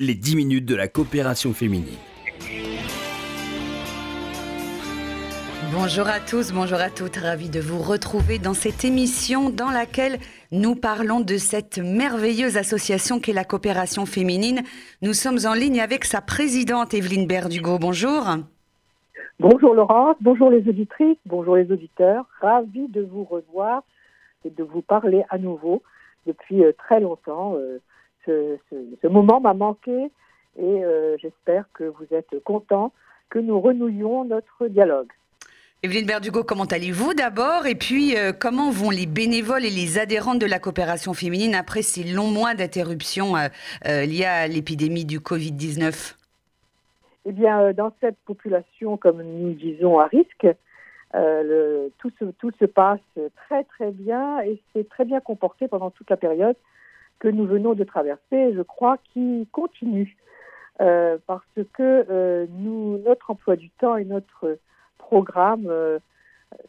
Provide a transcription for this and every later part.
les 10 minutes de la coopération féminine. Bonjour à tous, bonjour à toutes, ravi de vous retrouver dans cette émission dans laquelle nous parlons de cette merveilleuse association qu'est la coopération féminine. Nous sommes en ligne avec sa présidente Evelyne Berdugo. Bonjour. Bonjour Laurence, bonjour les auditrices, bonjour les auditeurs. Ravi de vous revoir et de vous parler à nouveau depuis euh, très longtemps. Euh, ce, moment m'a manqué et euh, j'espère que vous êtes contents que nous renouions notre dialogue. Evelyne Berdugo, comment allez-vous d'abord? Et puis, comment vont les bénévoles et les adhérentes de la coopération féminine après ces longs mois d'interruption liés à l'épidémie du Covid-19 eh bien, euh, dans cette population, comme nous disons, à risque, euh, tout, se, tout se passe très très bien et c'est très bien comporté pendant toute la période que nous venons de traverser, je crois, qui continue. Euh, parce que nous, notre emploi du temps et notre programme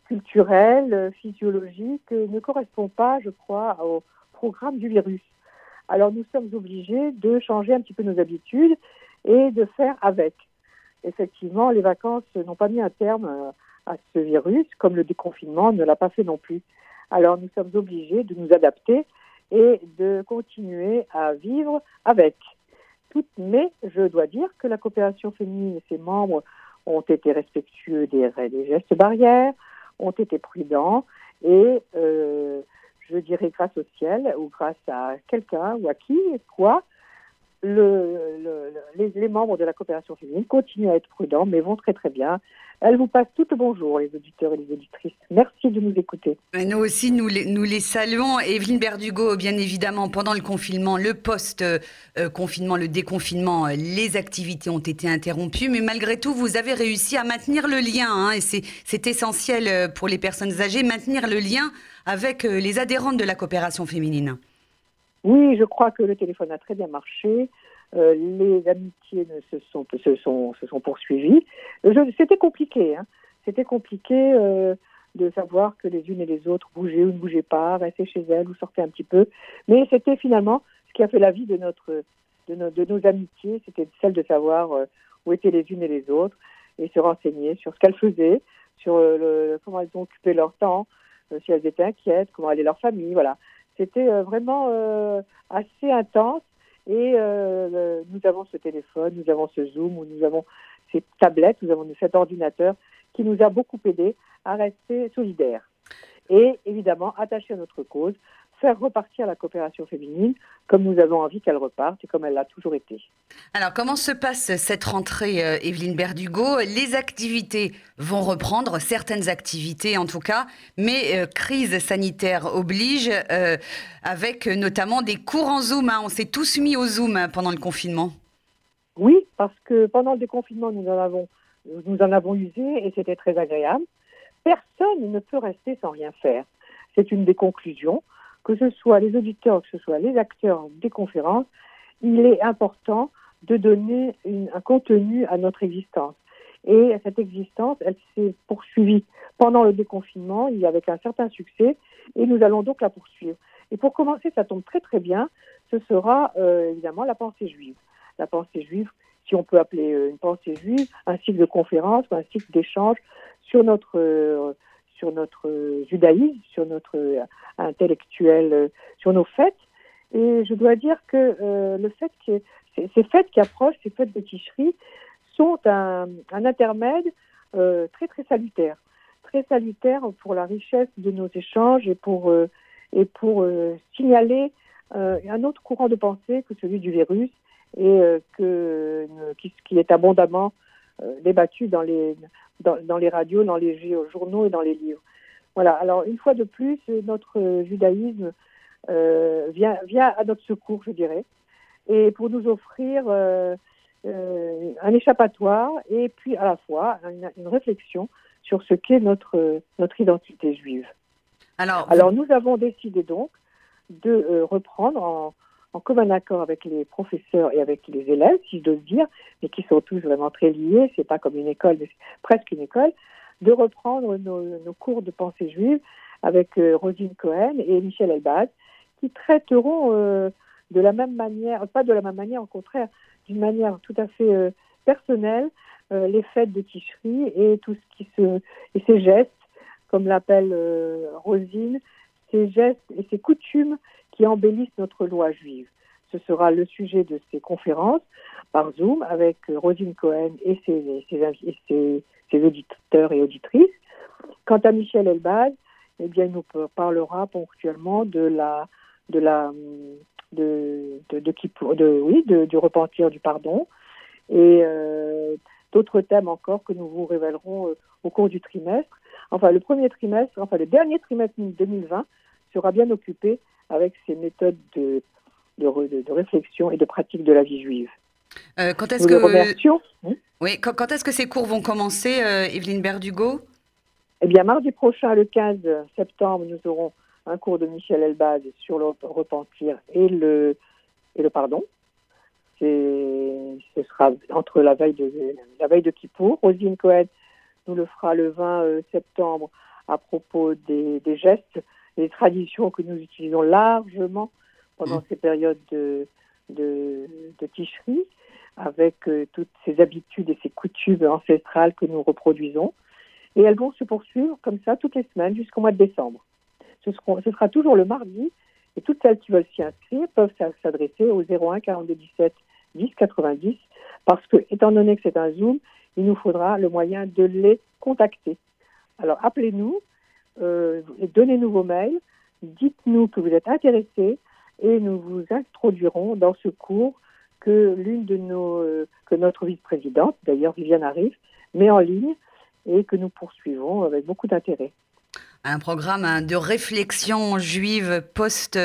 culturel, physiologique, ne correspond pas, je crois, au programme du virus. Alors nous sommes obligés de changer un petit peu nos habitudes et de faire avec effectivement, les vacances n'ont pas mis un terme euh, à ce virus, comme le déconfinement ne l'a pas fait non plus. Alors nous sommes obligés de nous adapter et de continuer à vivre avec. Tout, mais je dois dire que la coopération féminine et ses membres ont été respectueux des, des gestes barrières, ont été prudents et euh, je dirais grâce au ciel ou grâce à quelqu'un ou à qui, quoi, le, les, membres de la coopération féminine continuent à être prudents, mais vont très très bien. Elles vous passent toutes bonjour, les auditeurs et les auditrices. Merci de nous écouter. Nous aussi, nous les, saluons. Evelyne Berdugo, bien évidemment, pendant le confinement, le post-confinement, le déconfinement, les activités ont été interrompues, mais malgré tout, vous avez réussi à maintenir le lien, hein, et c'est essentiel pour les personnes âgées, maintenir le lien avec euh, les adhérentes de la coopération féminine. Oui, je crois que le téléphone a très bien marché. Euh, les amitiés se, sont, poursuivies. C'était compliqué. Hein. C'était compliqué euh, de savoir que les unes et les autres bougeaient ou ne bougeaient pas, restaient chez elles ou sortaient un petit peu. Mais c'était finalement ce qui a fait la vie de, nos, amitiés. C'était celle de savoir euh, où étaient les unes et les autres et se renseigner sur ce qu'elles faisaient, sur comment elles ont occupé leur temps, si elles étaient inquiètes, comment allait leur famille. Voilà. C'était euh, vraiment euh, assez intense. Et euh, nous avons ce téléphone, nous avons ce Zoom, nous avons ces tablettes, nous avons cet ordinateur qui nous a beaucoup aidé à rester solidaires. Et évidemment, attachés à notre cause, faire repartir la coopération féminine comme nous avons envie qu'elle reparte et comme elle l'a toujours été. Alors, comment se passe cette rentrée, euh, Evelyne Berdugo? Les activités vont reprendre, certaines activités en tout cas, mais euh, crise sanitaire oblige, euh, avec notamment des cours en Zoom. Hein. On s'est tous mis au Zoom hein, pendant le confinement. Oui, parce que pendant le déconfinement, nous en avons, nous en avons usé et c'était très agréable. Personne ne peut rester sans rien faire. C'est une des conclusions que ce soit les auditeurs, que ce soit les acteurs des conférences, il est important de donner un contenu à notre existence. Et cette existence, elle s'est poursuivie pendant le déconfinement, avec un certain succès, et nous allons donc la poursuivre. Et pour commencer, ça tombe très très bien, ce sera euh, évidemment la pensée juive. La pensée juive, si on peut appeler euh, une pensée juive, un cycle de conférences ou un cycle d'échanges sur notre euh, sur notre euh, judaïsme, sur notre euh, intellectuel, euh, sur nos fêtes. Et je dois dire que le fait que ces fêtes qui approchent, ces fêtes de Ticherie, sont un, intermède très très salutaire, très salutaire pour la richesse de nos échanges et pour signaler un autre courant de pensée que celui du virus et que qui, qui, est abondamment débattu dans les dans, les radios, dans les journaux et dans les livres. Voilà. Alors, une fois de plus, notre judaïsme euh, vient, vient à notre secours, je dirais, et pour nous offrir euh, euh, un échappatoire et puis à la fois une, réflexion sur ce qu'est notre, notre identité juive. Alors, Alors, nous avons décidé donc de reprendre en, en commun accord avec les professeurs et avec les élèves, si je dire, mais qui sont tous vraiment très liés, c'est pas comme une école, mais presque une école, de reprendre nos, cours de pensée juive avec euh, Rosine Cohen et Michel Elbaz, qui traiteront euh, de la même manière, pas de la même manière, au contraire, d'une manière tout à fait personnelle les fêtes de Ticherie et tout ce qui se et ces gestes, comme l'appelle Rosine, ces gestes et ces coutumes qui embellissent notre loi juive. Ce sera le sujet de ces conférences par Zoom avec Rosine Cohen et ses, ses, ses auditeurs et auditrices. Quant à Michel Elbaz, eh bien, il nous parlera ponctuellement de, du repentir, du pardon, et euh, d'autres thèmes encore que nous vous révélerons euh, au cours du trimestre. Enfin, le premier trimestre, enfin le dernier trimestre 2020 sera bien occupé avec ces méthodes de, de, de réflexion et de pratique de la vie juive. Euh, quand est-ce que oui, quand, quand est-ce que ces cours vont commencer, euh, Evelyne Berdugo? Eh bien, mardi prochain, le 15 septembre, nous aurons un cours de Michel Elbaz sur le repentir et le, et le pardon. Ce sera entre la veille de, la veille de Kippour. Rosine Cohen nous le fera le 20 euh, septembre à propos des, des gestes des traditions que nous utilisons largement pendant mmh. ces périodes de, de, de ticherie avec euh, toutes ces habitudes et ces coutumes ancestrales que nous reproduisons. Et elles vont se poursuivre comme ça toutes les semaines jusqu'au mois de décembre. Ce, ce, sera toujours le mardi et toutes celles qui veulent s'y inscrire peuvent s'adresser au 01 42 17 10 90 parce que, étant donné que c'est un Zoom, il nous faudra le moyen de les contacter. Alors appelez-nous, euh, donnez-nous vos mails, dites-nous que vous êtes intéressés et nous vous introduirons dans ce cours que l'une de nos, euh, que notre vice-présidente, d'ailleurs Viviane arrive, met en ligne et que nous poursuivons avec beaucoup d'intérêt. Un programme hein, de réflexion juive post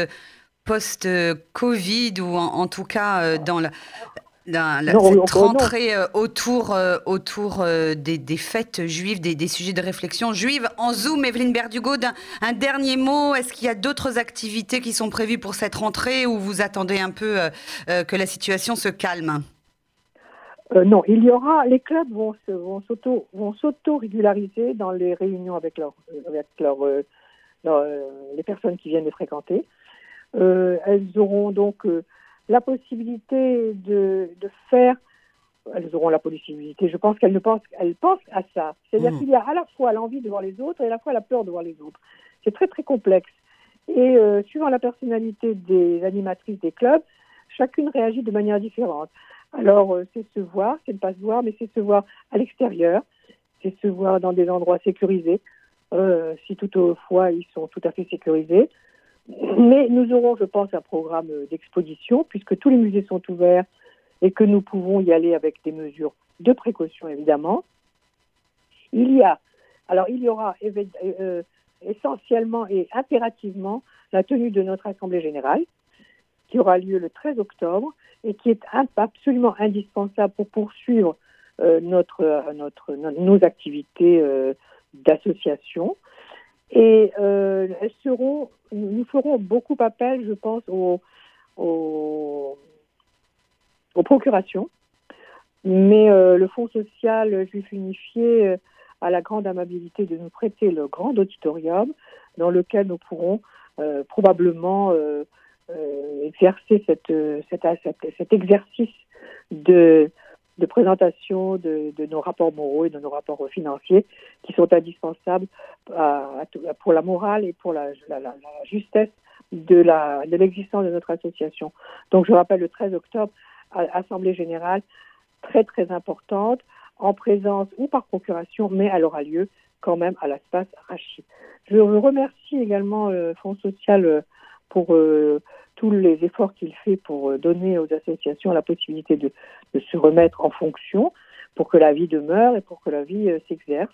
post-Covid ou en, tout cas euh, dans la, cette rentrée euh, autour, autour des, des, fêtes juives, des, des, sujets de réflexion juive. En Zoom, Evelyne Berdugo, un, dernier mot. Est-ce qu'il y a d'autres activités qui sont prévues pour cette rentrée ou vous attendez un peu euh, que la situation se calme? Euh, non, il y aura, les clubs vont, vont s'auto vont s'auto régulariser dans les réunions avec leur, avec leur, les personnes qui viennent les fréquenter. elles auront donc la possibilité de, de faire, elles auront la possibilité, je pense qu'elles ne pensent, elles pensent à ça. C'est-à-dire mmh. qu'il y a à la fois l'envie de voir les autres et à la fois la peur de voir les autres. C'est très très complexe. Et euh, suivant la personnalité des animatrices des clubs, chacune réagit de manière différente. Alors, euh, c'est se voir, c'est ne pas se voir, mais c'est se voir à l'extérieur, c'est se voir dans des endroits sécurisés, euh, si toutefois ils sont tout à fait sécurisés. Mais nous aurons, je pense, un programme d'exposition, puisque tous les musées sont ouverts et que nous pouvons y aller avec des mesures de précaution, évidemment. Il y a, alors il y aura euh, essentiellement et impérativement la tenue de notre Assemblée générale, qui aura lieu le 13 octobre et qui est absolument indispensable pour poursuivre euh, nos activités euh, d'association. Et euh, nous ferons beaucoup appel, je pense, aux, procurations. Mais euh, le Fonds social juif unifié a la grande amabilité de nous prêter le grand auditorium dans lequel nous pourrons euh, probablement exercer cet exercice de de présentation de, de, nos rapports moraux et de nos rapports financiers qui sont indispensables à, pour la morale et pour la, la, la, la justesse de l'existence de, de notre association. Donc je rappelle le 13 octobre, Assemblée générale très très importante, en présence ou par procuration, mais elle aura lieu quand même à l'espace Rachid. Je remercie également le euh, Fonds social euh, pour euh, tous les efforts qu'il fait pour euh, donner aux associations la possibilité de, de, se remettre en fonction pour que la vie demeure et pour que la vie euh, s'exerce.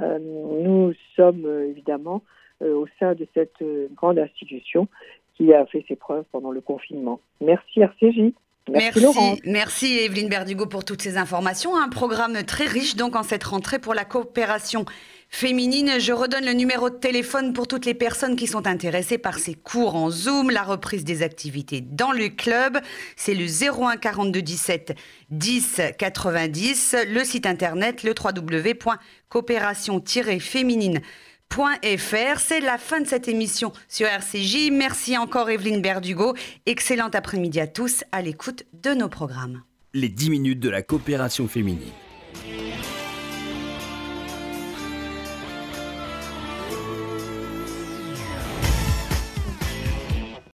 Euh, nous sommes évidemment au sein de cette grande institution qui a fait ses preuves pendant le confinement. Merci RCJ. Merci, merci, merci, Evelyne Berdugo pour toutes ces informations. Un programme très riche donc en cette rentrée pour la coopération féminine. Je redonne le numéro de téléphone pour toutes les personnes qui sont intéressées par ces cours en Zoom, la reprise des activités dans le club. C'est le 01 42 17 10 90. Le site internet le www.coopération-féminine fr. C'est la fin de cette émission sur RCJ. Merci encore Evelyne Berdugo. Excellent après-midi à tous à l'écoute de nos programmes. les 10 minutes de la coopération féminine.